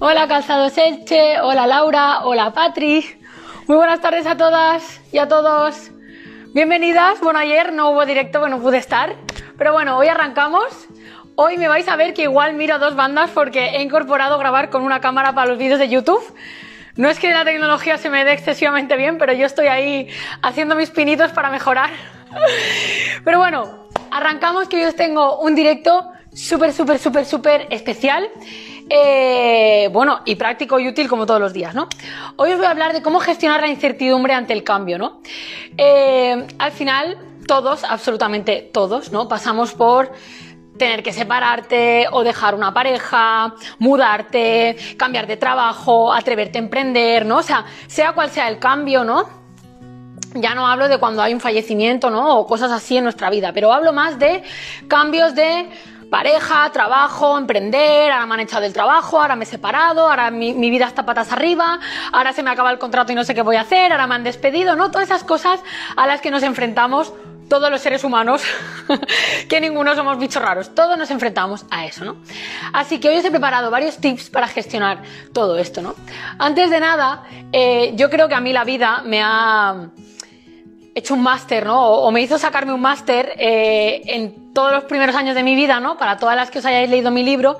Hola Calzados Elche, hola Laura, hola Patri. Muy buenas tardes a todas y a todos. Bienvenidas. Bueno, ayer no hubo directo, bueno, pude estar. Pero bueno, hoy arrancamos. Hoy me vais a ver que igual miro dos bandas porque he incorporado grabar con una cámara para los vídeos de YouTube. No es que la tecnología se me dé excesivamente bien, pero yo estoy ahí haciendo mis pinitos para mejorar. Pero bueno, arrancamos que hoy os tengo un directo súper, súper, súper, súper especial. Eh, bueno, y práctico y útil como todos los días, ¿no? Hoy os voy a hablar de cómo gestionar la incertidumbre ante el cambio, ¿no? Eh, al final, todos, absolutamente todos, ¿no? Pasamos por tener que separarte o dejar una pareja, mudarte, cambiar de trabajo, atreverte a emprender, ¿no? O sea, sea cual sea el cambio, ¿no? Ya no hablo de cuando hay un fallecimiento, ¿no? O cosas así en nuestra vida, pero hablo más de cambios de pareja, trabajo, emprender, ahora me han echado del trabajo, ahora me he separado, ahora mi, mi, vida está patas arriba, ahora se me acaba el contrato y no sé qué voy a hacer, ahora me han despedido, ¿no? Todas esas cosas a las que nos enfrentamos todos los seres humanos, que ninguno somos bichos raros, todos nos enfrentamos a eso, ¿no? Así que hoy os he preparado varios tips para gestionar todo esto, ¿no? Antes de nada, eh, yo creo que a mí la vida me ha hecho un máster, ¿no? O, me hizo sacarme un máster eh, en todos los primeros años de mi vida, ¿no? Para todas las que os hayáis leído mi libro,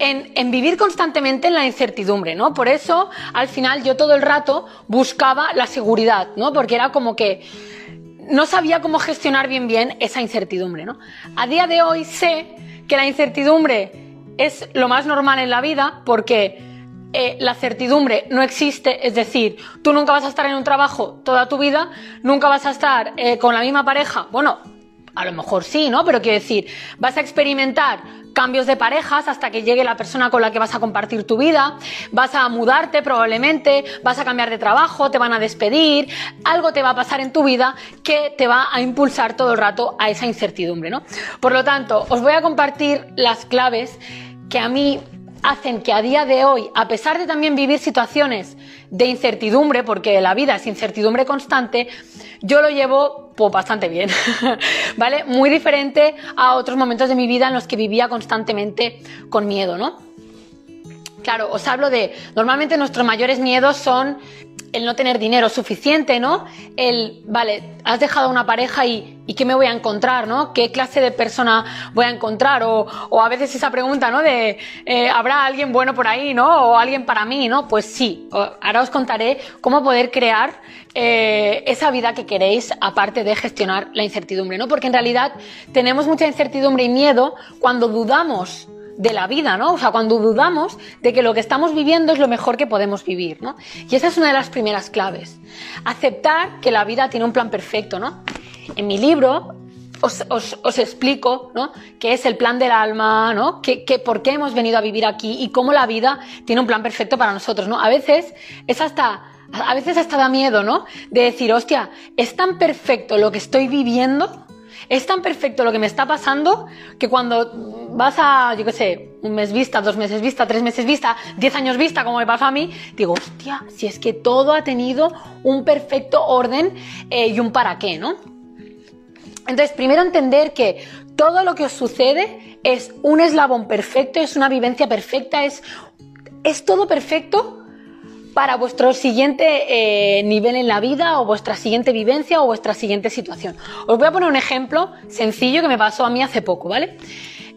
en, en, vivir constantemente en la incertidumbre, ¿no? Por eso, al final, yo todo el rato buscaba la seguridad, ¿no? Porque era como que no sabía cómo gestionar bien bien esa incertidumbre, ¿no? A día de hoy sé que la incertidumbre es lo más normal en la vida porque eh, la certidumbre no existe, es decir, tú nunca vas a estar en un trabajo toda tu vida, nunca vas a estar eh, con la misma pareja, bueno, a lo mejor sí, ¿no? Pero quiero decir, vas a experimentar cambios de parejas hasta que llegue la persona con la que vas a compartir tu vida, vas a mudarte probablemente, vas a cambiar de trabajo, te van a despedir, algo te va a pasar en tu vida que te va a impulsar todo el rato a esa incertidumbre, ¿no? Por lo tanto, os voy a compartir las claves que a mí hacen que a día de hoy, a pesar de también vivir situaciones de incertidumbre, porque la vida es incertidumbre constante, yo lo llevo pues, bastante bien, ¿vale? Muy diferente a otros momentos de mi vida en los que vivía constantemente con miedo, ¿no? Claro, os hablo de, normalmente nuestros mayores miedos son el no tener dinero suficiente, ¿no? El, vale, has dejado una pareja y, y ¿qué me voy a encontrar, ¿no? ¿Qué clase de persona voy a encontrar? O, o a veces esa pregunta, ¿no? De, eh, ¿habrá alguien bueno por ahí, ¿no? O alguien para mí, ¿no? Pues sí, ahora os contaré cómo poder crear eh, esa vida que queréis, aparte de gestionar la incertidumbre, ¿no? Porque en realidad tenemos mucha incertidumbre y miedo cuando dudamos de la vida, ¿no? O sea, cuando dudamos de que lo que estamos viviendo es lo mejor que podemos vivir, ¿no? Y esa es una de las primeras claves. Aceptar que la vida tiene un plan perfecto, ¿no? En mi libro os, explico, ¿no? Qué es el plan del alma, ¿no? ¿Qué, qué, por qué hemos venido a vivir aquí y cómo la vida tiene un plan perfecto para nosotros, ¿no? A veces es hasta a veces hasta da miedo, ¿no? De decir, hostia, es tan perfecto lo que estoy viviendo es tan perfecto lo que me está pasando que cuando vas a, yo qué sé, un mes vista, dos meses vista, tres meses vista, diez años vista, como me pasó a mí, digo, hostia, si es que todo ha tenido un perfecto orden eh, y un para qué, ¿no? Entonces, primero entender que todo lo que os sucede es un eslabón perfecto, es una vivencia perfecta, es, es todo perfecto para vuestro siguiente eh, nivel en la vida o vuestra siguiente vivencia o vuestra siguiente situación. Os voy a poner un ejemplo sencillo que me pasó a mí hace poco, ¿vale?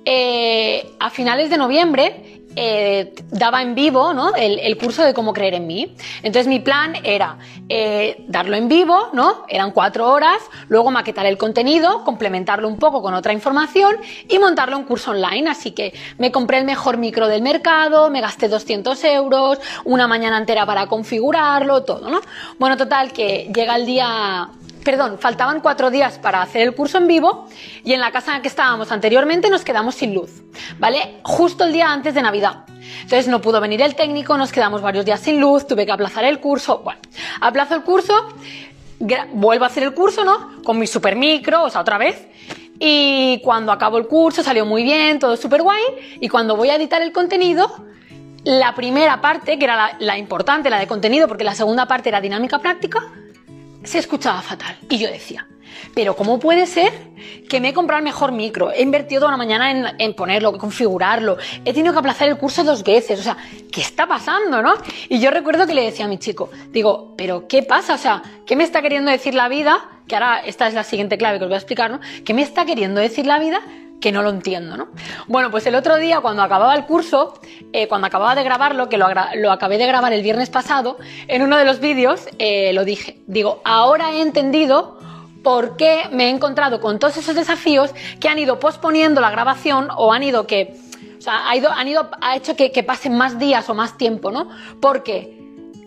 Eh, a finales de noviembre eh, daba en vivo ¿no? el, curso de cómo creer en mí. Entonces mi plan era eh, darlo en vivo, ¿no? Eran cuatro horas, luego maquetar el contenido, complementarlo un poco con otra información y montarlo en curso online. Así que me compré el mejor micro del mercado, me gasté 200 euros, una mañana entera para configurarlo, todo, ¿no? Bueno, total, que llega el día perdón, faltaban cuatro días para hacer el curso en vivo y en la casa en la que estábamos anteriormente nos quedamos sin luz, ¿vale? Justo el día antes de Navidad. Entonces no pudo venir el técnico, nos quedamos varios días sin luz, tuve que aplazar el curso. Bueno, aplazo el curso, vuelvo a hacer el curso, ¿no? Con mi super micro, o sea, otra vez. Y cuando acabo el curso salió muy bien, todo súper guay. Y cuando voy a editar el contenido, la primera parte, que era la, la importante, la de contenido, porque la segunda parte era dinámica práctica, se escuchaba fatal. Y yo decía, pero ¿cómo puede ser que me he comprado el mejor micro? He invertido toda una mañana en, en ponerlo, configurarlo, he tenido que aplazar el curso dos veces, o sea, ¿qué está pasando, no? Y yo recuerdo que le decía a mi chico, digo, ¿pero qué pasa? O sea, ¿qué me está queriendo decir la vida? Que ahora esta es la siguiente clave que os voy a explicar, ¿no? ¿Qué me está queriendo decir la vida? Que no lo entiendo, ¿no? Bueno, pues el otro día, cuando acababa el curso, eh, cuando acababa de grabarlo, que lo, lo, acabé de grabar el viernes pasado, en uno de los vídeos eh, lo dije. Digo, ahora he entendido por qué me he encontrado con todos esos desafíos que han ido posponiendo la grabación o han ido que, o sea, ha, ido, han ido, ha hecho que, que pasen más días o más tiempo, ¿no? Porque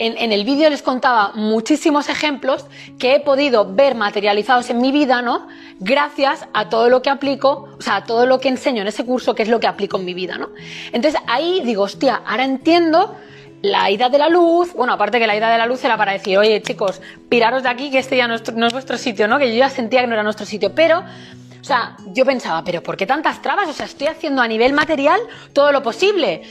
en, el vídeo les contaba muchísimos ejemplos que he podido ver materializados en mi vida, ¿no? Gracias a todo lo que aplico, o sea, a todo lo que enseño en ese curso, que es lo que aplico en mi vida, ¿no? Entonces ahí digo, hostia, ahora entiendo la ida de la luz, bueno, aparte que la ida de la luz era para decir, oye chicos, piraros de aquí que este ya no es, no es vuestro sitio, ¿no? Que yo ya sentía que no era nuestro sitio, pero o sea, yo pensaba, pero ¿por qué tantas trabas? O sea, estoy haciendo a nivel material todo lo posible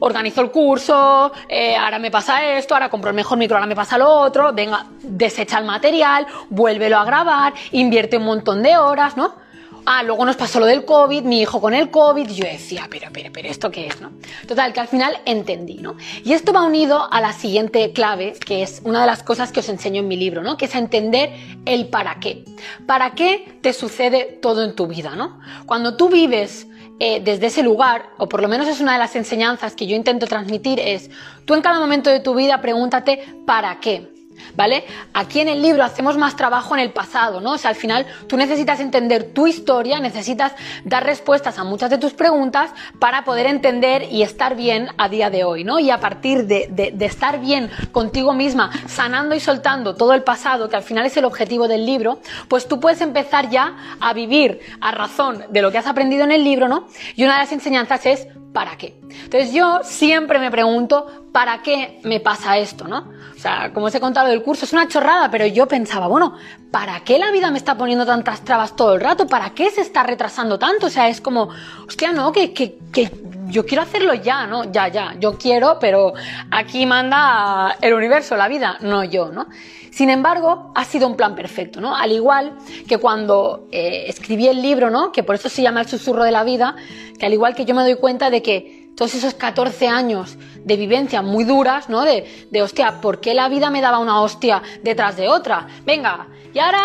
organizo el curso, eh, ahora me pasa esto, ahora compro el mejor micro, ahora me pasa lo otro, venga, desecha el material, vuélvelo a grabar, invierte un montón de horas, ¿no? Ah, luego nos pasó lo del COVID, mi hijo con el COVID, yo decía, pero, pero, pero, ¿esto qué es, no? Total, que al final entendí, ¿no? Y esto va unido a la siguiente clave, que es una de las cosas que os enseño en mi libro, ¿no? Que es entender el para qué. ¿Para qué te sucede todo en tu vida, no? Cuando tú vives eh, desde ese lugar, o por lo menos es una de las enseñanzas que yo intento transmitir, es tú en cada momento de tu vida pregúntate ¿para qué? ¿Vale? Aquí en el libro hacemos más trabajo en el pasado, ¿no? O sea, al final tú necesitas entender tu historia, necesitas dar respuestas a muchas de tus preguntas para poder entender y estar bien a día de hoy, ¿no? Y a partir de, de estar bien contigo misma, sanando y soltando todo el pasado, que al final es el objetivo del libro, pues tú puedes empezar ya a vivir a razón de lo que has aprendido en el libro, ¿no? Y una de las enseñanzas es ¿para qué? Entonces yo siempre me pregunto, ¿para qué me pasa esto, no? O sea, como os he contado del curso, es una chorrada, pero yo pensaba, bueno, ¿para qué la vida me está poniendo tantas trabas todo el rato? ¿Para qué se está retrasando tanto? O sea, es como, hostia, no, que, que, que yo quiero hacerlo ya, ¿no? Ya, ya, yo quiero, pero aquí manda el universo, la vida, no yo, ¿no? Sin embargo, ha sido un plan perfecto, ¿no? Al igual que cuando eh, escribí el libro, ¿no? Que por eso se llama El susurro de la vida, que al igual que yo me doy cuenta de que todos esos 14 años de vivencia muy duras, ¿no? De, de hostia, ¿por qué la vida me daba una hostia detrás de otra? Venga, y ahora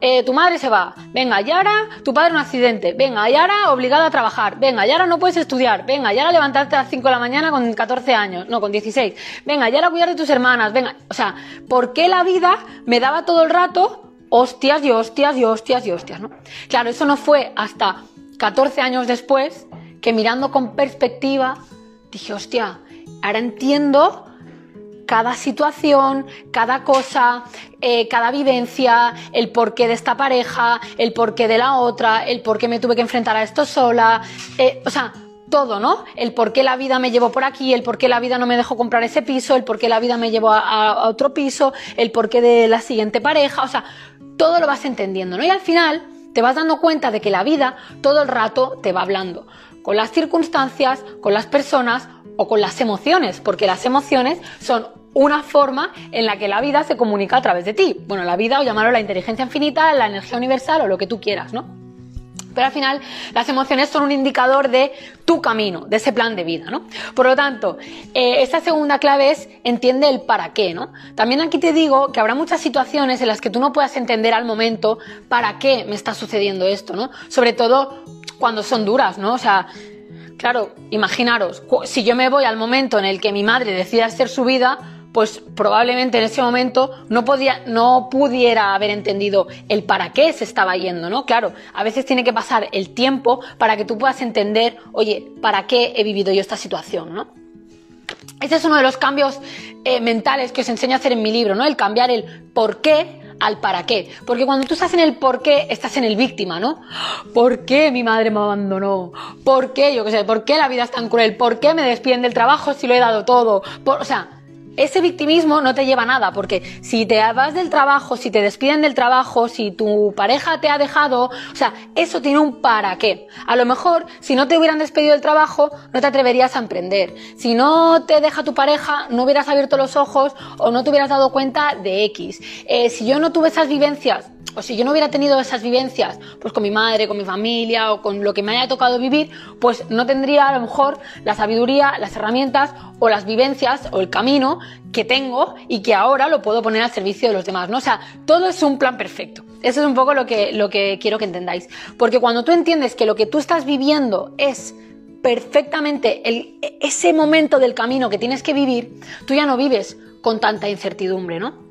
eh, tu madre se va, venga, y ahora tu padre un accidente, venga, y ahora obligado a trabajar, venga, y ahora no puedes estudiar, venga, y ahora levantarte a las 5 de la mañana con 14 años, no, con 16, venga, y ahora cuidar de tus hermanas, venga, o sea, ¿por qué la vida me daba todo el rato hostias y hostias y hostias y hostias, ¿no? Claro, eso no fue hasta 14 años después que mirando con perspectiva dije, hostia, ahora entiendo cada situación, cada cosa, eh, cada vivencia, el porqué de esta pareja, el porqué de la otra, el por qué me tuve que enfrentar a esto sola, eh, o sea, todo, ¿no? El por qué la vida me llevó por aquí, el por qué la vida no me dejó comprar ese piso, el por qué la vida me llevó a, a otro piso, el porqué de la siguiente pareja, o sea, todo lo vas entendiendo, ¿no? Y al final te vas dando cuenta de que la vida todo el rato te va hablando, con las circunstancias, con las personas o con las emociones, porque las emociones son una forma en la que la vida se comunica a través de ti. Bueno, la vida o llamarlo la inteligencia infinita, la energía universal o lo que tú quieras, ¿no? Pero al final las emociones son un indicador de tu camino, de ese plan de vida, ¿no? Por lo tanto, eh, esta segunda clave es entiende el para qué, ¿no? También aquí te digo que habrá muchas situaciones en las que tú no puedas entender al momento para qué me está sucediendo esto, ¿no? Sobre todo cuando son duras, ¿no? O sea, Claro, imaginaros, si yo me voy al momento en el que mi madre decide hacer su vida, pues probablemente en ese momento no, podía, no pudiera haber entendido el para qué se estaba yendo, ¿no? Claro, a veces tiene que pasar el tiempo para que tú puedas entender, oye, ¿para qué he vivido yo esta situación, ¿no? Este es uno de los cambios eh, mentales que os enseño a hacer en mi libro, ¿no? El cambiar el por qué al para qué. Porque cuando tú estás en el por qué, estás en el víctima, ¿no? ¿Por qué mi madre me abandonó? ¿Por qué, yo qué sé, por qué la vida es tan cruel? ¿Por qué me despiden del trabajo si lo he dado todo? o sea, ese victimismo no te lleva a nada, porque si te vas del trabajo, si te despiden del trabajo, si tu pareja te ha dejado, o sea, eso tiene un para qué. A lo mejor, si no te hubieran despedido del trabajo, no te atreverías a emprender. Si no te deja tu pareja, no hubieras abierto los ojos o no te hubieras dado cuenta de X. Eh, si yo no tuve esas vivencias, o si yo no hubiera tenido esas vivencias, pues con mi madre, con mi familia o con lo que me haya tocado vivir, pues no tendría a lo mejor la sabiduría, las herramientas o las vivencias o el camino que tengo y que ahora lo puedo poner al servicio de los demás, ¿no? O sea, todo es un plan perfecto. Eso es un poco lo que, lo que quiero que entendáis. Porque cuando tú entiendes que lo que tú estás viviendo es perfectamente ese momento del camino que tienes que vivir, tú ya no vives con tanta incertidumbre, ¿no?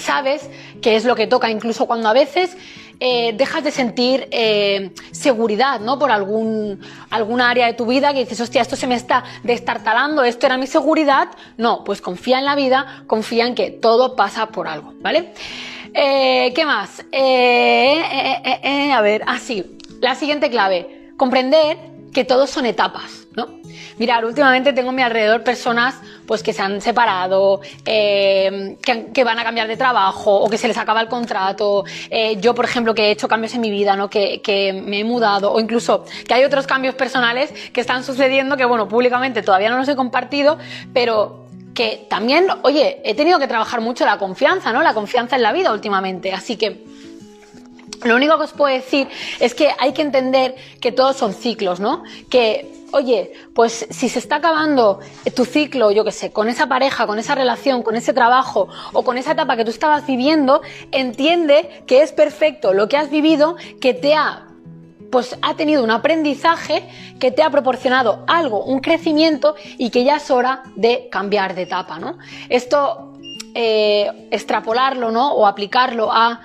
Sabes que es lo que toca, incluso cuando a veces eh, dejas de sentir eh, seguridad, ¿no? Por algún, algún área de tu vida que dices, hostia, esto se me está destartalando, esto era mi seguridad. No, pues confía en la vida, confía en que todo pasa por algo, ¿vale? Eh, ¿Qué más? a ver, así, ah, la siguiente clave, comprender que todos son etapas, ¿no? Mirar, últimamente tengo a mi alrededor personas pues que se han separado, eh, que, van a cambiar de trabajo o que se les acaba el contrato. Eh, yo, por ejemplo, que he hecho cambios en mi vida, ¿no? Que, que, me he mudado o incluso que hay otros cambios personales que están sucediendo que, bueno, públicamente todavía no los he compartido, pero que también, oye, he tenido que trabajar mucho la confianza, ¿no? La confianza en la vida últimamente. Así que lo único que os puedo decir es que hay que entender que todos son ciclos, ¿no? Que, oye, pues si se está acabando tu ciclo, yo qué sé, con esa pareja, con esa relación, con ese trabajo o con esa etapa que tú estabas viviendo, entiende que es perfecto lo que has vivido, que te ha pues ha tenido un aprendizaje que te ha proporcionado algo, un crecimiento y que ya es hora de cambiar de etapa, ¿no? Esto, eh, extrapolarlo, ¿no? O aplicarlo a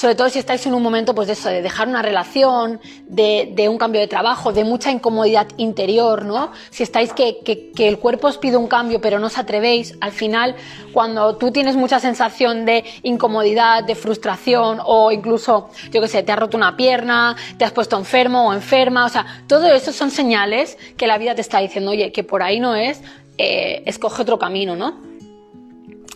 sobre todo si estáis en un momento pues de eso, de dejar una relación, de, un cambio de trabajo, de mucha incomodidad interior, ¿no? Si estáis que, el cuerpo os pide un cambio pero no os atrevéis, al final cuando tú tienes mucha sensación de incomodidad, de frustración o incluso, yo qué sé, te has roto una pierna, te has puesto enfermo o enferma, o sea, todo eso son señales que la vida te está diciendo, oye, que por ahí no es, eh, escoge otro camino, ¿no?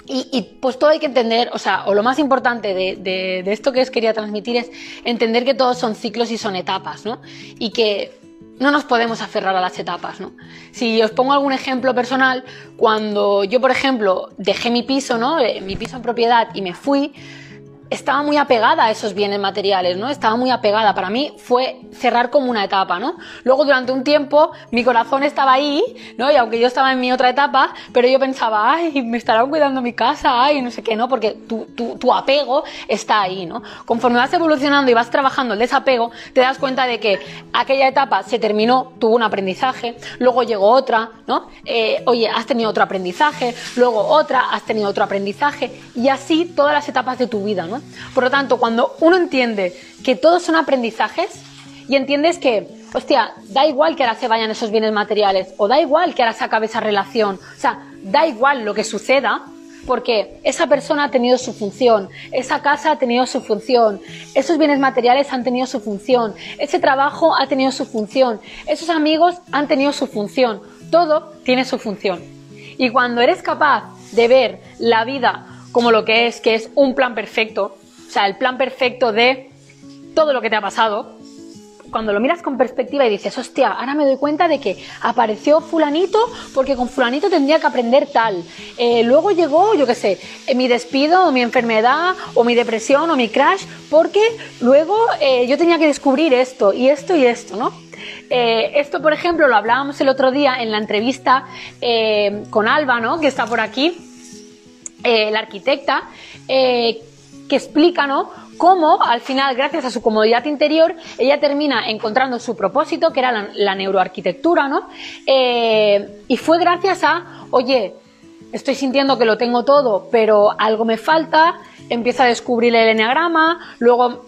Y, pues todo hay que entender, o sea, o lo más importante de, esto que os quería transmitir es entender que todos son ciclos y son etapas, ¿no? Y que no nos podemos aferrar a las etapas, ¿no? Si os pongo algún ejemplo personal, cuando yo, por ejemplo, dejé mi piso, ¿no? Eh, mi piso en propiedad y me fui, estaba muy apegada a esos bienes materiales, ¿no? Estaba muy apegada. Para mí fue cerrar como una etapa, ¿no? Luego durante un tiempo mi corazón estaba ahí, ¿no? Y aunque yo estaba en mi otra etapa, pero yo pensaba, ay, me estarán cuidando mi casa, ay, no sé qué, ¿no? Porque tu, tu, tu apego está ahí, ¿no? Conforme vas evolucionando y vas trabajando el desapego, te das cuenta de que aquella etapa se terminó, tuvo un aprendizaje, luego llegó otra, ¿no? Eh, oye, has tenido otro aprendizaje, luego otra, has tenido otro aprendizaje, y así todas las etapas de tu vida, ¿no? Por lo tanto, cuando uno entiende que todos son aprendizajes y entiendes que, hostia, da igual que ahora se vayan esos bienes materiales o da igual que ahora se acabe esa relación, o sea, da igual lo que suceda, porque esa persona ha tenido su función, esa casa ha tenido su función, esos bienes materiales han tenido su función, ese trabajo ha tenido su función, esos amigos han tenido su función, todo tiene su función. Y cuando eres capaz de ver la vida como lo que es, que es un plan perfecto, o sea, el plan perfecto de todo lo que te ha pasado, cuando lo miras con perspectiva y dices, hostia, ahora me doy cuenta de que apareció fulanito porque con fulanito tendría que aprender tal. Eh, luego llegó, yo qué sé, eh, mi despido o mi enfermedad o mi depresión o mi crash porque luego eh, yo tenía que descubrir esto y esto y esto, ¿no? esto, por ejemplo, lo hablábamos el otro día en la entrevista con Alba, ¿no? Que está por aquí eh, la arquitecta, eh, que explica. Cómo al final, gracias a su comodidad interior, ella termina encontrando su propósito, que era la, neuroarquitectura, ¿no? Eh, y fue gracias a, oye, estoy sintiendo que lo tengo todo, pero algo me falta, empieza a descubrir el enneagrama, luego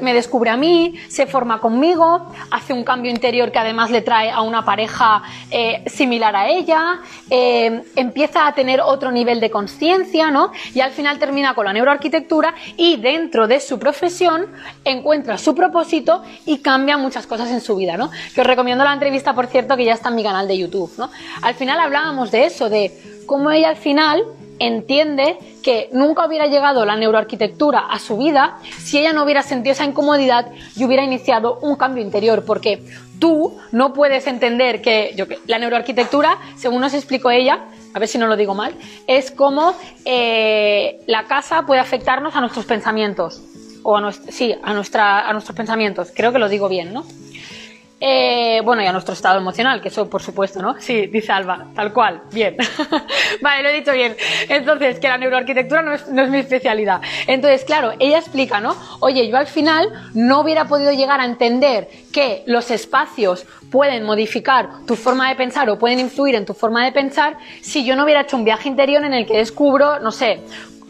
me descubre a mí, se forma conmigo, hace un cambio interior que además le trae a una pareja eh, similar a ella, eh, empieza a tener otro nivel de conciencia, ¿no? Y al final termina con la neuroarquitectura y dentro de su profesión encuentra su propósito y cambia muchas cosas en su vida, ¿no? Que os recomiendo la entrevista, por cierto, que ya está en mi canal de YouTube, ¿no? Al final hablábamos de eso, de cómo ella al final entiende que nunca hubiera llegado la neuroarquitectura a su vida si ella no hubiera sentido esa incomodidad y hubiera iniciado un cambio interior, porque tú no puedes entender que, la neuroarquitectura, según nos explicó ella, a ver si no lo digo mal, es como eh, la casa puede afectarnos a nuestros pensamientos. O sí, a, nuestra, a nuestros pensamientos. Creo que lo digo bien, ¿no? Eh, bueno, y a nuestro estado emocional, que eso por supuesto, ¿no? Sí, dice Alba, tal cual, bien. vale, lo he dicho bien. Entonces, que la neuroarquitectura no es, no es, mi especialidad. Entonces, claro, ella explica, ¿no? Oye, yo al final no hubiera podido llegar a entender que los espacios pueden modificar tu forma de pensar o pueden influir en tu forma de pensar si yo no hubiera hecho un viaje interior en el que descubro, no sé,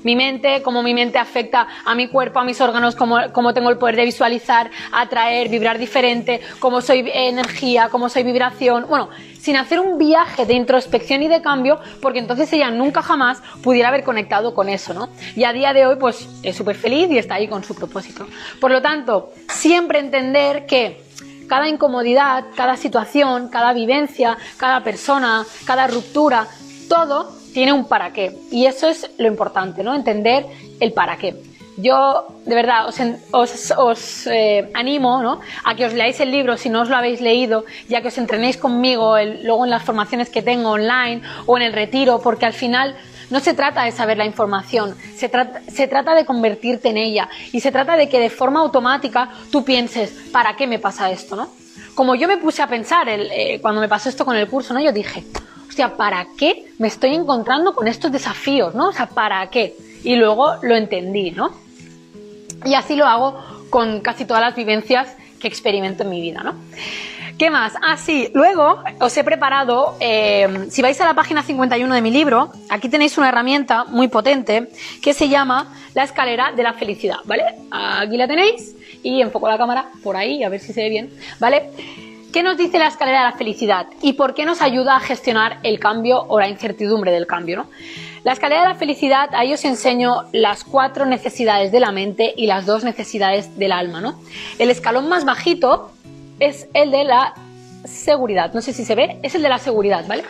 mi mente, cómo mi mente afecta a mi cuerpo, a mis órganos, cómo, cómo, tengo el poder de visualizar, atraer, vibrar diferente, cómo soy energía, cómo soy vibración. Bueno, sin hacer un viaje de introspección y de cambio, porque entonces ella nunca jamás pudiera haber conectado con eso, ¿no? Y a día de hoy, pues es súper feliz y está ahí con su propósito. Por lo tanto, siempre entender que cada incomodidad, cada situación, cada vivencia, cada persona, cada ruptura, todo tiene un para qué. Y eso es lo importante, ¿no? Entender el para qué. Yo, de verdad, os, eh, animo ¿no? a que os leáis el libro si no os lo habéis leído, ya que os entrenéis conmigo luego en las formaciones que tengo online o en el retiro, porque al final no se trata de saber la información, se trata, de convertirte en ella y se trata de que de forma automática tú pienses, ¿para qué me pasa esto? ¿no? Como yo me puse a pensar eh, cuando me pasó esto con el curso, ¿no? yo dije, sea, ¿para qué me estoy encontrando con estos desafíos, no? O sea, ¿para qué? Y luego lo entendí, ¿no? Y así lo hago con casi todas las vivencias que experimento en mi vida, ¿no? ¿Qué más? Ah, sí, luego os he preparado, eh, si vais a la página 51 de mi libro, aquí tenéis una herramienta muy potente que se llama la escalera de la felicidad, ¿vale? Aquí la tenéis y enfoco la cámara por ahí, a ver si se ve bien, ¿vale? ¿Qué nos dice la escalera de la felicidad y por qué nos ayuda a gestionar el cambio o la incertidumbre del cambio? La escalera de la felicidad, ahí os enseño las cuatro necesidades de la mente y las dos necesidades del alma. ¿no? El escalón más bajito es el de la seguridad. No sé si se ve, es el de la seguridad, ¿vale?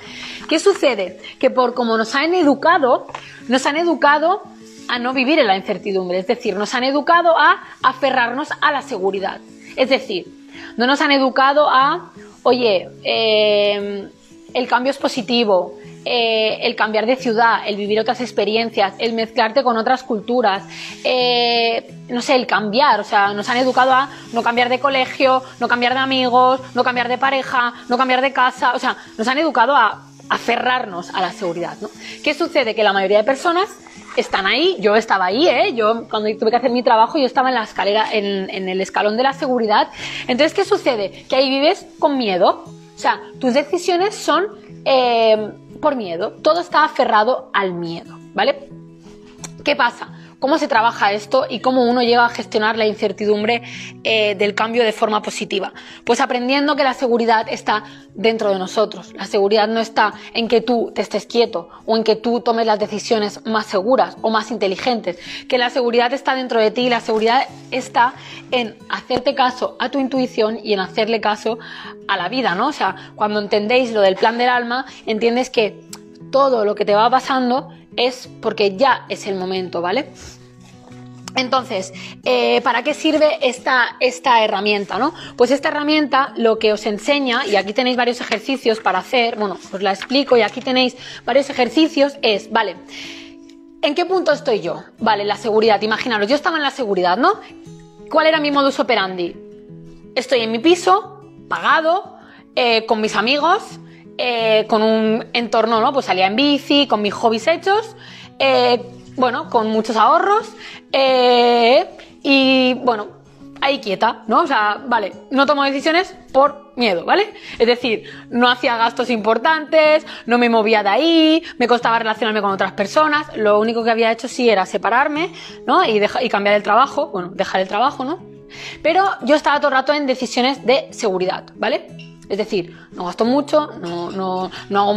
¿Qué sucede? Que por como nos han educado, nos han educado a no vivir en la incertidumbre, es decir, nos han educado a aferrarnos a la seguridad. Es decir, no nos han educado a, oye, eh, el cambio es positivo, eh, el cambiar de ciudad, el vivir otras experiencias, el mezclarte con otras culturas, eh, no sé, el cambiar, o sea, nos han educado a no cambiar de colegio, no cambiar de amigos, no cambiar de pareja, no cambiar de casa, o sea, nos han educado a aferrarnos a la seguridad, ¿no? ¿Qué sucede? Que la mayoría de personas están ahí, yo estaba ahí, ¿eh? Yo cuando tuve que hacer mi trabajo, yo estaba en la escalera, en, el escalón de la seguridad. Entonces, ¿qué sucede? Que ahí vives con miedo. O sea, tus decisiones son eh, por miedo. Todo está aferrado al miedo, ¿vale? ¿Qué pasa? ¿Cómo se trabaja esto y cómo uno llega a gestionar la incertidumbre eh, del cambio de forma positiva? Pues aprendiendo que la seguridad está dentro de nosotros. La seguridad no está en que tú te estés quieto o en que tú tomes las decisiones más seguras o más inteligentes. Que la seguridad está dentro de ti y la seguridad está en hacerte caso a tu intuición y en hacerle caso a la vida, ¿no? O sea, cuando entendéis lo del plan del alma, entiendes que todo lo que te va pasando es porque ya es el momento, ¿vale? Entonces, eh, ¿para qué sirve esta, esta herramienta? ¿no? Pues esta herramienta lo que os enseña, y aquí tenéis varios ejercicios para hacer, bueno, os la explico y aquí tenéis varios ejercicios, es, vale, ¿en qué punto estoy yo? Vale, la seguridad, imaginaros, yo estaba en la seguridad, ¿no? ¿Cuál era mi modus operandi? Estoy en mi piso, pagado, eh, con mis amigos, eh, con un entorno, ¿no? Pues salía en bici, con mis hobbies hechos, eh, bueno, con muchos ahorros eh, y, bueno, ahí quieta, ¿no? O sea, vale, no tomo decisiones por miedo, ¿vale? Es decir, no hacía gastos importantes, no me movía de ahí, me costaba relacionarme con otras personas, lo único que había hecho sí era separarme, ¿no? Y, y cambiar el trabajo, bueno, dejar el trabajo, ¿no? Pero yo estaba todo el rato en decisiones de seguridad, ¿vale? Es decir, no gasto mucho, no, hago,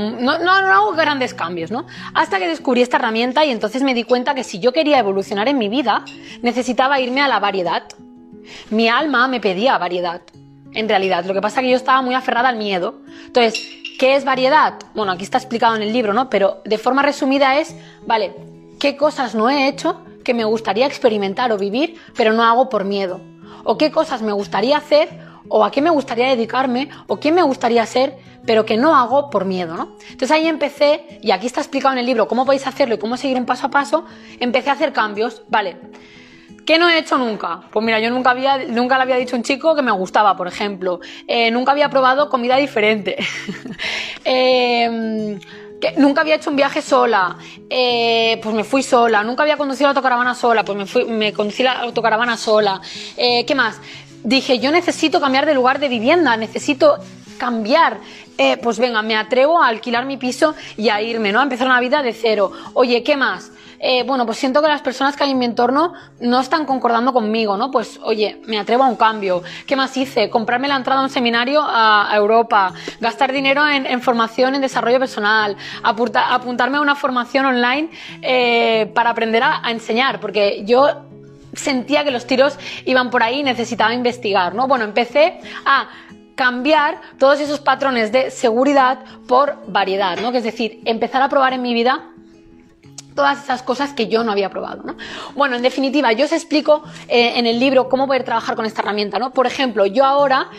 hago grandes cambios, ¿no? Hasta que descubrí esta herramienta y entonces me di cuenta que si yo quería evolucionar en mi vida, necesitaba irme a la variedad. Mi alma me pedía variedad, en realidad. Lo que pasa es que yo estaba muy aferrada al miedo. Entonces, ¿qué es variedad? Bueno, aquí está explicado en el libro, ¿no? Pero de forma resumida es, vale, ¿qué cosas no he hecho que me gustaría experimentar o vivir, pero no hago por miedo? ¿O qué cosas me gustaría hacer o a qué me gustaría dedicarme o quién me gustaría ser, pero que no hago por miedo, ¿no? Entonces ahí empecé, y aquí está explicado en el libro cómo podéis hacerlo y cómo seguir un paso a paso, empecé a hacer cambios, vale. ¿Qué no he hecho nunca? Pues mira, yo nunca, había, nunca le había dicho a un chico que me gustaba, por ejemplo. Eh, nunca había probado comida diferente. eh, que nunca había hecho un viaje sola, eh, pues me fui sola, nunca había conducido la autocaravana sola, pues me, fui, me conducí la autocaravana sola. Eh, ¿Qué más? Dije, yo necesito cambiar de lugar de vivienda, necesito cambiar. Eh, pues venga, me atrevo a alquilar mi piso y a irme, ¿no? A empezar una vida de cero. Oye, ¿qué más? Eh, bueno, pues siento que las personas que hay en mi entorno no están concordando conmigo, ¿no? Pues, oye, me atrevo a un cambio. ¿Qué más hice? Comprarme la entrada a un seminario a, Europa, gastar dinero en, formación en desarrollo personal, apuntarme a una formación online eh, para aprender a enseñar, porque yo sentía que los tiros iban por ahí y necesitaba investigar, ¿no? Bueno, empecé a cambiar todos esos patrones de seguridad por variedad, ¿no? Que es decir, empezar a probar en mi vida todas esas cosas que yo no había probado. ¿no? Bueno, en definitiva, yo os explico eh, en el libro cómo poder trabajar con esta herramienta. ¿no? Por ejemplo, yo ahora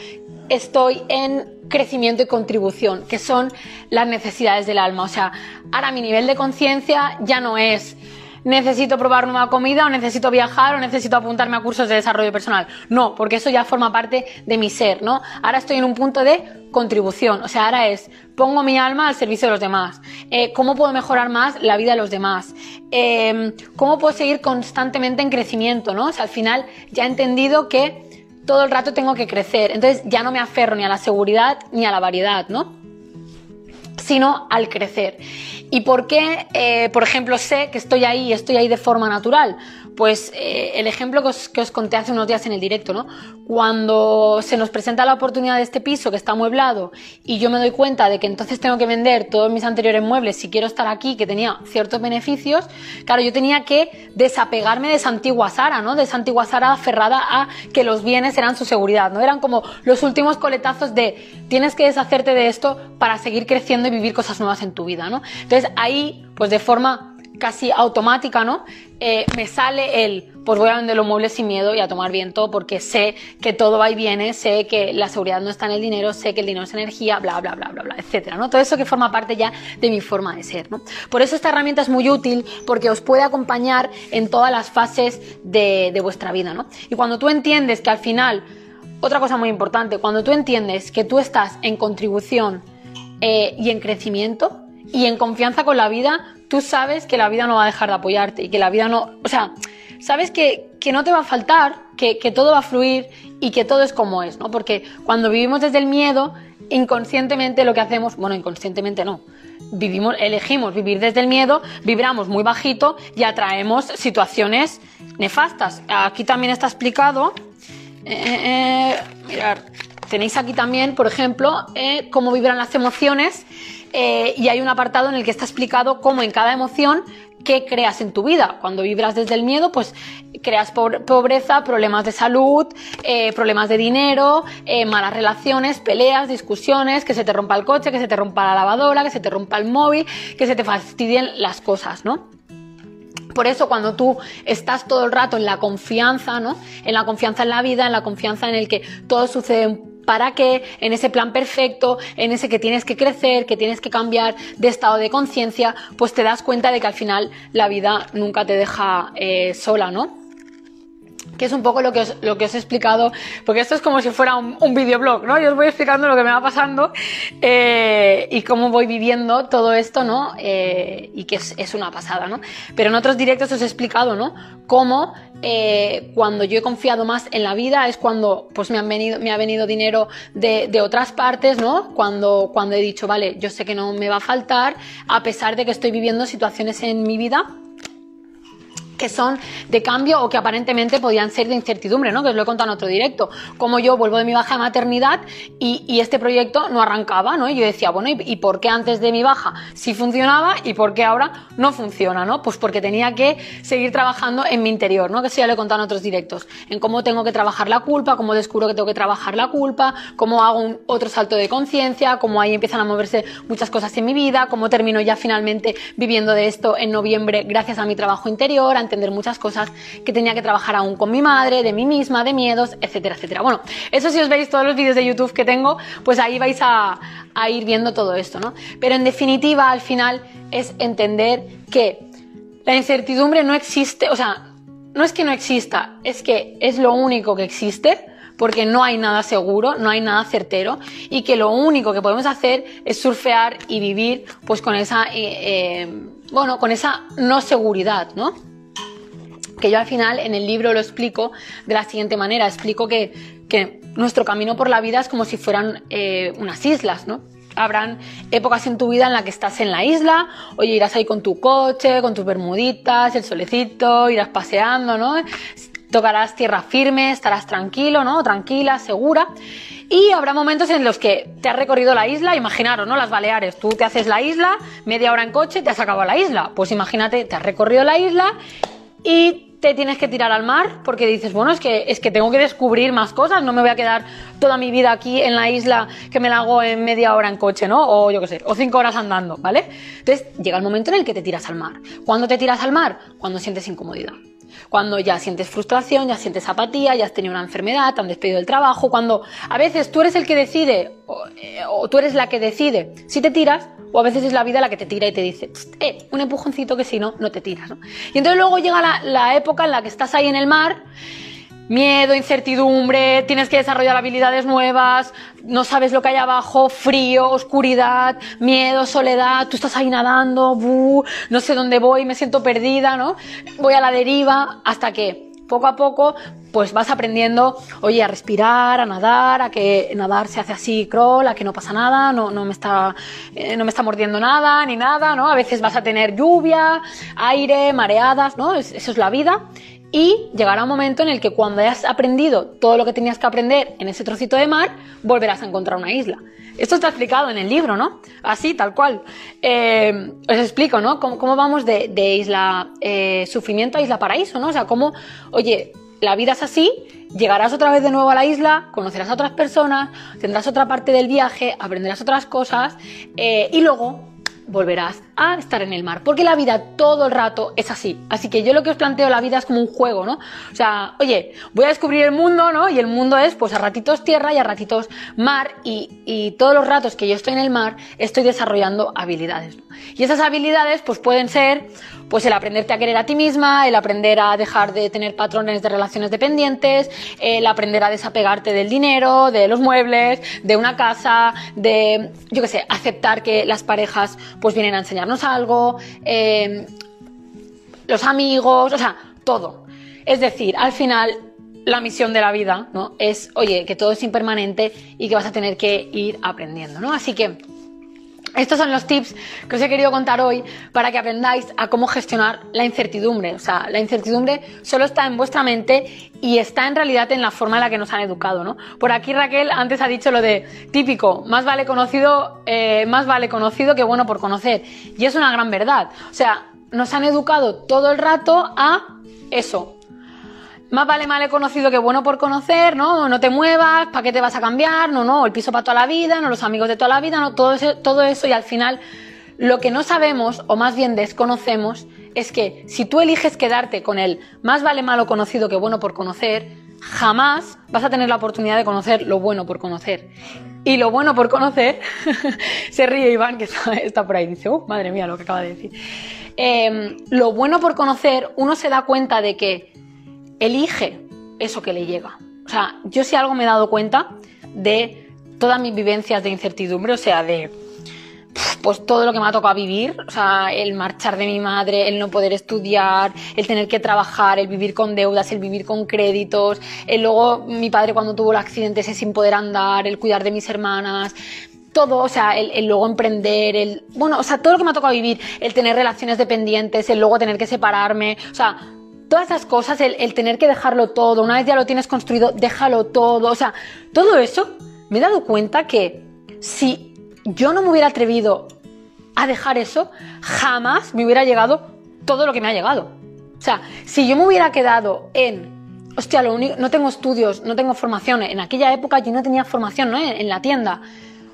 estoy en crecimiento y contribución, que son las necesidades del alma. O sea, ahora mi nivel de conciencia ya no es necesito probar nueva comida o necesito viajar o necesito apuntarme a cursos de desarrollo personal. No, porque eso ya forma parte de mi ser, ¿no? Ahora estoy en un punto de contribución, o sea, ahora es pongo mi alma al servicio de los demás. Eh, ¿Cómo puedo mejorar más la vida de los demás? Eh, ¿Cómo puedo seguir constantemente en crecimiento, no? O sea, al final ya he entendido que todo el rato tengo que crecer, entonces ya no me aferro ni a la seguridad ni a la variedad, ¿no? Sino al crecer. ¿Y por qué, eh, por ejemplo, sé que estoy ahí y estoy ahí de forma natural? Pues eh, el ejemplo que os, que os, conté hace unos días en el directo, ¿no? Cuando se nos presenta la oportunidad de este piso que está amueblado y yo me doy cuenta de que entonces tengo que vender todos mis anteriores muebles si quiero estar aquí, que tenía ciertos beneficios, claro, yo tenía que desapegarme de esa antigua Sara, ¿no? De esa antigua Sara aferrada a que los bienes eran su seguridad, ¿no? Eran como los últimos coletazos de tienes que deshacerte de esto para seguir creciendo y vivir cosas nuevas en tu vida, ¿no? Entonces ahí, pues de forma casi automática, ¿no? Eh, me sale el, pues voy a vender los muebles sin miedo y a tomar viento porque sé que todo va y viene, sé que la seguridad no está en el dinero, sé que el dinero es energía, bla, bla, bla, bla, bla, etcétera, ¿no? Todo eso que forma parte ya de mi forma de ser, ¿no? Por eso esta herramienta es muy útil porque os puede acompañar en todas las fases de, vuestra vida, ¿no? Y cuando tú entiendes que al final, otra cosa muy importante, cuando tú entiendes que tú estás en contribución eh, y en crecimiento y en confianza con la vida, tú sabes que la vida no va a dejar de apoyarte y que la vida no, o sea, sabes que, que no te va a faltar, que, que, todo va a fluir y que todo es como es, ¿no? Porque cuando vivimos desde el miedo, inconscientemente lo que hacemos, bueno, inconscientemente no, vivimos, elegimos vivir desde el miedo, vibramos muy bajito y atraemos situaciones nefastas. Aquí también está explicado, eh, eh, eh tenéis aquí también, por ejemplo, eh, cómo vibran las emociones eh, y hay un apartado en el que está explicado cómo en cada emoción qué creas en tu vida. Cuando vibras desde el miedo, pues creas pobreza, problemas de salud, eh, problemas de dinero, eh, malas relaciones, peleas, discusiones, que se te rompa el coche, que se te rompa la lavadora, que se te rompa el móvil, que se te fastidien las cosas, ¿no? Por eso cuando tú estás todo el rato en la confianza, ¿no? En la confianza en la vida, en la confianza en el que todo sucede para que en ese plan perfecto, en ese que tienes que crecer, que tienes que cambiar de estado de conciencia, pues te das cuenta de que al final la vida nunca te deja eh, sola, ¿no? Que es un poco lo que os, lo que os he explicado, porque esto es como si fuera un, videoblog, ¿no? Yo os voy explicando lo que me va pasando eh, y cómo voy viviendo todo esto, ¿no? Eh, y que es, es, una pasada, ¿no? Pero en otros directos os he explicado, ¿no? Cómo eh, cuando yo he confiado más en la vida es cuando pues me, han venido, me ha venido dinero de, de otras partes, ¿no? Cuando, cuando he dicho, vale, yo sé que no me va a faltar, a pesar de que estoy viviendo situaciones en mi vida que son de cambio o que aparentemente podían ser de incertidumbre, ¿no? Que os lo he contado en otro directo. Como yo vuelvo de mi baja de maternidad y, este proyecto no arrancaba, ¿no? Y yo decía, bueno, ¿y, ¿y, por qué antes de mi baja sí funcionaba y por qué ahora no funciona, ¿no? Pues porque tenía que seguir trabajando en mi interior, ¿no? Que eso ya lo he contado en otros directos. En cómo tengo que trabajar la culpa, cómo descubro que tengo que trabajar la culpa, cómo hago un otro salto de conciencia, cómo ahí empiezan a moverse muchas cosas en mi vida, cómo termino ya finalmente viviendo de esto en noviembre gracias a mi trabajo interior, entender muchas cosas que tenía que trabajar aún con mi madre, de mí misma, de miedos, etcétera, etcétera. Bueno, eso si os veis todos los vídeos de YouTube que tengo, pues ahí vais a, ir viendo todo esto, ¿no? Pero en definitiva, al final, es entender que la incertidumbre no existe, o sea, no es que no exista, es que es lo único que existe porque no hay nada seguro, no hay nada certero y que lo único que podemos hacer es surfear y vivir pues con esa, eh, eh, bueno, con esa no seguridad, ¿no? Que yo al final en el libro lo explico de la siguiente manera, explico que, que nuestro camino por la vida es como si fueran eh, unas islas, ¿no? habrán épocas en tu vida en la que estás en la isla, oye, irás ahí con tu coche, con tus bermuditas, el solecito, irás paseando, ¿no? tocarás tierra firme, estarás tranquilo, ¿no? Tranquila, segura. Y habrá momentos en los que te has recorrido la isla, imaginaros, ¿no? Las Baleares, tú te haces la isla, media hora en coche, te has acabado la isla. Pues imagínate, te has recorrido la isla y te tienes que tirar al mar porque dices, bueno, es que, es que tengo que descubrir más cosas, no me voy a quedar toda mi vida aquí en la isla que me la hago en media hora en coche, ¿no? O yo qué sé, o cinco horas andando, ¿vale? Entonces llega el momento en el que te tiras al mar. ¿Cuándo te tiras al mar? Cuando sientes incomodidad. Cuando ya sientes frustración, ya sientes apatía, ya has tenido una enfermedad, te han despedido del trabajo, cuando a veces tú eres el que decide eh, o, tú eres la que decide si te tiras o a veces es la vida la que te tira y te dice, eh, un empujoncito que si no, no te tiras. Y entonces luego llega la, la época en la que estás ahí en el mar miedo, incertidumbre, tienes que desarrollar habilidades nuevas, no sabes lo que hay abajo, frío, oscuridad, miedo, soledad, tú estás ahí nadando, no sé dónde voy, me siento perdida, ¿no? Voy a la deriva hasta que poco a poco pues vas aprendiendo, oye, a respirar, a nadar, a que nadar se hace así crawl, a que no pasa nada, no, no me está eh, no me está mordiendo nada ni nada, ¿no? A veces vas a tener lluvia, aire, mareadas, ¿no? eso es la vida y llegará un momento en el que cuando hayas aprendido todo lo que tenías que aprender en ese trocito de mar, volverás a encontrar una isla. Esto está explicado en el libro, ¿no? Así, tal cual. Eh, os explico, ¿no? Cómo, vamos de, isla eh, sufrimiento a isla paraíso, ¿no? O sea, cómo, oye, la vida es así, llegarás otra vez de nuevo a la isla, conocerás a otras personas, tendrás otra parte del viaje, aprenderás otras cosas eh, y luego volverás a estar en el mar, porque la vida todo el rato es así. Así que yo lo que os planteo, la vida es como un juego, ¿no? O sea, oye, voy a descubrir el mundo, ¿no? Y el mundo es, pues, a ratitos tierra y a ratitos mar, y, y todos los ratos que yo estoy en el mar, estoy desarrollando habilidades. Y esas habilidades, pues, pueden ser, pues, el aprenderte a querer a ti misma, el aprender a dejar de tener patrones de relaciones dependientes, el aprender a desapegarte del dinero, de los muebles, de una casa, de, yo qué sé, aceptar que las parejas, pues, vienen a enseñar algo, em, los amigos, o sea, todo. Es decir, al final la misión de la vida, ¿no? Es, oye, que todo es impermanente y que vas a tener que ir aprendiendo, ¿no? Así que estos son los tips que os he querido contar hoy para que aprendáis a cómo gestionar la incertidumbre. O sea, la incertidumbre solo está en vuestra mente y está en realidad en la forma en la que nos han educado, ¿no? Por aquí Raquel antes ha dicho lo de típico, más vale conocido, eh, más vale conocido que bueno por conocer. Y es una gran verdad. O sea, nos han educado todo el rato a eso, más vale mal conocido que bueno por conocer, ¿no? No te muevas, ¿para qué te vas a cambiar? No, no, el piso para toda la vida, no los amigos de toda la vida, no, todo eso, todo eso y al final lo que no sabemos, o más bien desconocemos, es que si tú eliges quedarte con el más vale malo conocido que bueno por conocer, jamás vas a tener la oportunidad de conocer lo bueno por conocer. Y lo bueno por conocer, se ríe Iván, que está, por ahí, dice, uh, madre mía, lo que acaba de decir. Em, lo bueno por conocer, uno se da cuenta de que elige eso que le llega. O sea, yo si algo me he dado cuenta de todas mis vivencias de incertidumbre, o sea, de pues todo lo que me ha tocado vivir, o sea, el marchar de mi madre, el no poder estudiar, el tener que trabajar, el vivir con deudas, el vivir con créditos, el luego mi padre cuando tuvo el accidente ese sin poder andar, el cuidar de mis hermanas, todo, o sea, el, luego emprender, el, bueno, o sea, todo lo que me ha tocado vivir, el tener relaciones dependientes, el luego tener que separarme, o sea, todas esas cosas, el, tener que dejarlo todo, una vez ya lo tienes construido, déjalo todo, o sea, todo eso, me he dado cuenta que si yo no me hubiera atrevido a dejar eso, jamás me hubiera llegado todo lo que me ha llegado. O sea, si yo me hubiera quedado en, hostia, lo único, no tengo estudios, no tengo formación, en aquella época yo no tenía formación, ¿no? En, la tienda.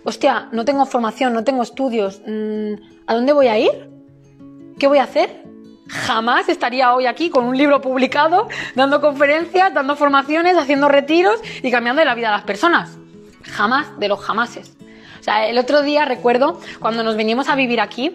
Hostia, no tengo formación, no tengo estudios, mm, ¿a dónde voy a ir? ¿Qué voy a hacer? Jamás estaría hoy aquí con un libro publicado, dando conferencias, dando formaciones, haciendo retiros y cambiando la vida de las personas. Jamás de los jamases. O sea, el otro día recuerdo cuando nos venimos a vivir aquí,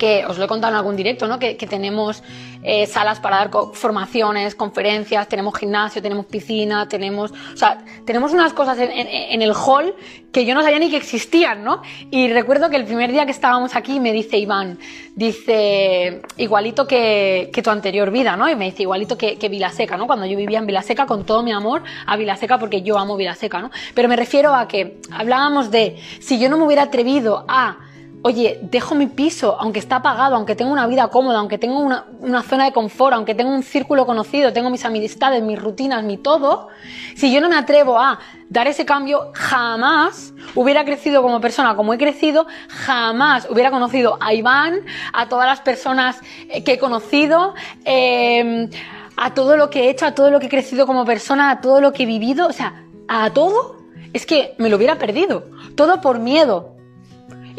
que os lo he contado en algún directo, ¿no? Que, tenemos eh, salas para dar formaciones, conferencias, tenemos gimnasio, tenemos piscina, tenemos, o sea, tenemos unas cosas en, el hall que yo no sabía ni que existían, ¿no? Y recuerdo que el primer día que estábamos aquí me dice Iván, dice, igualito que, tu anterior vida, ¿no? Y me dice, igualito que, que Vilaseca, ¿no? Cuando yo vivía en Vilaseca con todo mi amor a Vilaseca porque yo amo Vilaseca, ¿no? Pero me refiero a que hablábamos de, si yo no me hubiera atrevido a oye, dejo mi piso, aunque está apagado, aunque tengo una vida cómoda, aunque tengo una, zona de confort, aunque tengo un círculo conocido, tengo mis amistades, mis rutinas, mi todo, si yo no me atrevo a dar ese cambio, jamás hubiera crecido como persona como he crecido, jamás hubiera conocido a Iván, a todas las personas eh, que he conocido, em, a todo lo que he hecho, a todo lo que he crecido como persona, a todo lo que he vivido, o sea, a todo, es que me lo hubiera perdido. Todo por miedo,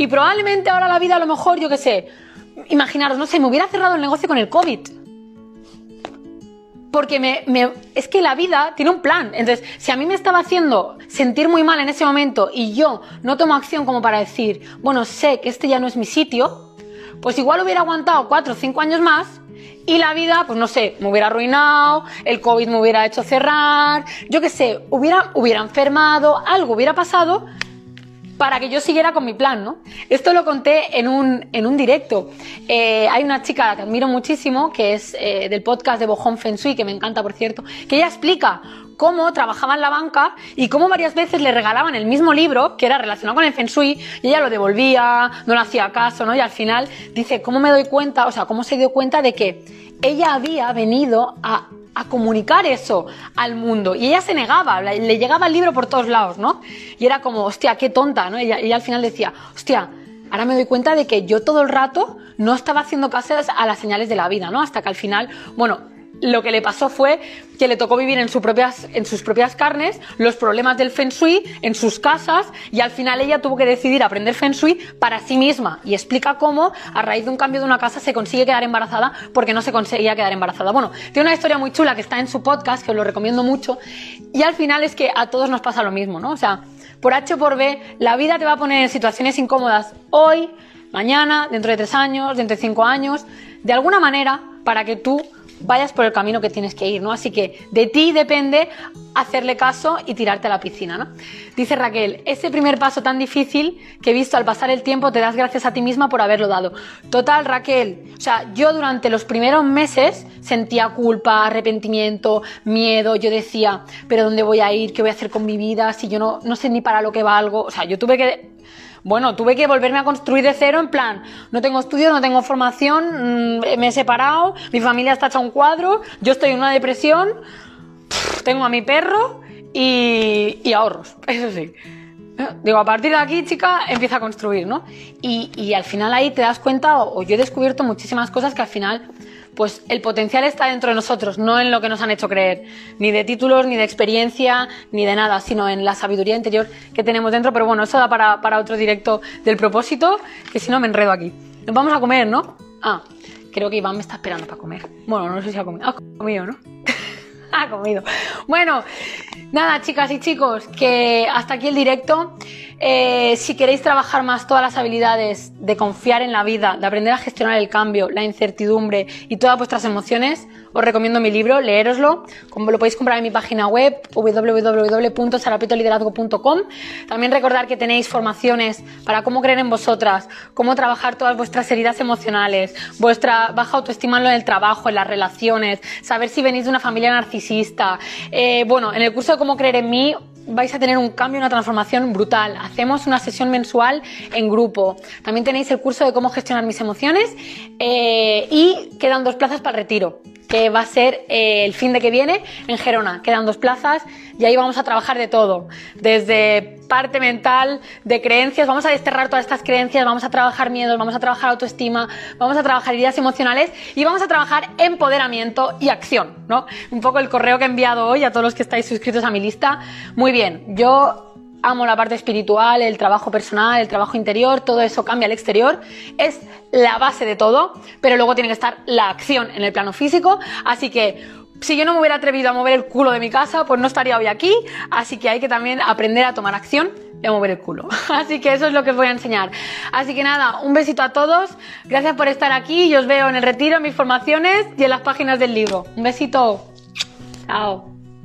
y probablemente ahora la vida, a lo mejor, yo qué sé, imaginaros, no sé, me hubiera cerrado el negocio con el COVID. Porque me, es que la vida tiene un plan. Entonces, si a mí me estaba haciendo sentir muy mal en ese momento y yo no tomo acción como para decir, bueno, sé que este ya no es mi sitio, pues igual hubiera aguantado cuatro o cinco años más y la vida, pues no sé, me hubiera arruinado, el COVID me hubiera hecho cerrar, yo qué sé, hubiera, hubiera enfermado, algo hubiera pasado para que yo siguiera con mi plan, ¿no? Esto lo conté en un, en un directo. Eh, hay una chica que admiro muchísimo, que es eh, del podcast de Bojón Feng Shui, que me encanta, por cierto, que ella explica cómo trabajaba en la banca y cómo varias veces le regalaban el mismo libro que era relacionado con el Feng Shui y ella lo devolvía, no le hacía caso, ¿no? Y al final dice, ¿cómo me doy cuenta? O sea, ¿cómo se dio cuenta de que ella había venido a a comunicar eso al mundo. Y ella se negaba, le llegaba el libro por todos lados, ¿no? Y era como, hostia, qué tonta, ¿no? Y ella, al final decía, hostia, ahora me doy cuenta de que yo todo el rato no estaba haciendo caso a las señales de la vida, ¿no? Hasta que al final, bueno, lo que le pasó fue que le tocó vivir en, propias, en sus propias carnes los problemas del Feng Shui en sus casas y al final ella tuvo que decidir aprender Feng Shui para sí misma y explica cómo a raíz de un cambio de una casa se consigue quedar embarazada porque no se conseguía quedar embarazada. Bueno, tiene una historia muy chula que está en su podcast que os lo recomiendo mucho y al final es que a todos nos pasa lo mismo, ¿no? O sea, por H o por B, la vida te va a poner en situaciones incómodas hoy, mañana, dentro de tres años, dentro de cinco años, de alguna manera para que tú vayas por el camino que tienes que ir, ¿no? Así que de ti depende hacerle caso y tirarte a la piscina, ¿no? Dice Raquel, ese primer paso tan difícil que he visto al pasar el tiempo te das gracias a ti misma por haberlo dado. Total, Raquel, o sea, yo durante los primeros meses sentía culpa, arrepentimiento, miedo, yo decía, pero ¿dónde voy a ir? ¿Qué voy a hacer con mi vida? Si yo no, no sé ni para lo que valgo, o sea, yo tuve que bueno, tuve que volverme a construir de cero en plan, no tengo estudios, no tengo formación, mm, me he separado, mi familia está hecha un cuadro, yo estoy en una depresión, tengo a mi perro y, ahorros, eso sí. Digo, a partir de aquí, chica, empieza a construir, ¿no? Y, al final ahí te das cuenta, o yo he descubierto muchísimas cosas que al final pues el potencial está dentro de nosotros, no en lo que nos han hecho creer, ni de títulos, ni de experiencia, ni de nada, sino en la sabiduría interior que tenemos dentro. Pero bueno, eso da para, otro directo del propósito, que si no me enredo aquí. Nos vamos a comer, ¿no? Ah, creo que Iván me está esperando para comer. Bueno, no sé si ha comido. Ha comido, ¿no? ha comido. Bueno, nada, chicas y chicos, que hasta aquí el directo. Eh, si queréis trabajar más todas las habilidades de confiar en la vida, de aprender a gestionar el cambio, la incertidumbre y todas vuestras emociones, os recomiendo mi libro, leeroslo. Como lo podéis comprar en mi página web www.sarapitoliderazgo.com. También recordar que tenéis formaciones para cómo creer en vosotras, cómo trabajar todas vuestras heridas emocionales, vuestra baja autoestima en el trabajo, en las relaciones, saber si venís de una familia narcisista. Eh, bueno, en el curso de cómo creer en mí vais a tener un cambio, una transformación brutal. Hacemos una sesión mensual en grupo. También tenéis el curso de cómo gestionar mis emociones eh, y quedan dos plazas para el retiro que va a ser eh, el fin de que viene en Gerona. Quedan dos plazas y ahí vamos a trabajar de todo, desde parte mental, de creencias, vamos a desterrar todas estas creencias, vamos a trabajar miedos, vamos a trabajar autoestima, vamos a trabajar ideas emocionales y vamos a trabajar empoderamiento y acción, ¿no? Un poco el correo que he enviado hoy a todos los que estáis suscritos a mi lista. Muy bien, yo amo la parte espiritual, el trabajo personal, el trabajo interior, todo eso cambia al exterior, es la base de todo, pero luego tiene que estar la acción en el plano físico, así que si yo no me hubiera atrevido a mover el culo de mi casa, pues no estaría hoy aquí, así que hay que también aprender a tomar acción y a mover el culo. Así que eso es lo que os voy a enseñar. Así que nada, un besito a todos, gracias por estar aquí y os veo en el retiro, en mis formaciones y en las páginas del libro. Un besito. Chao.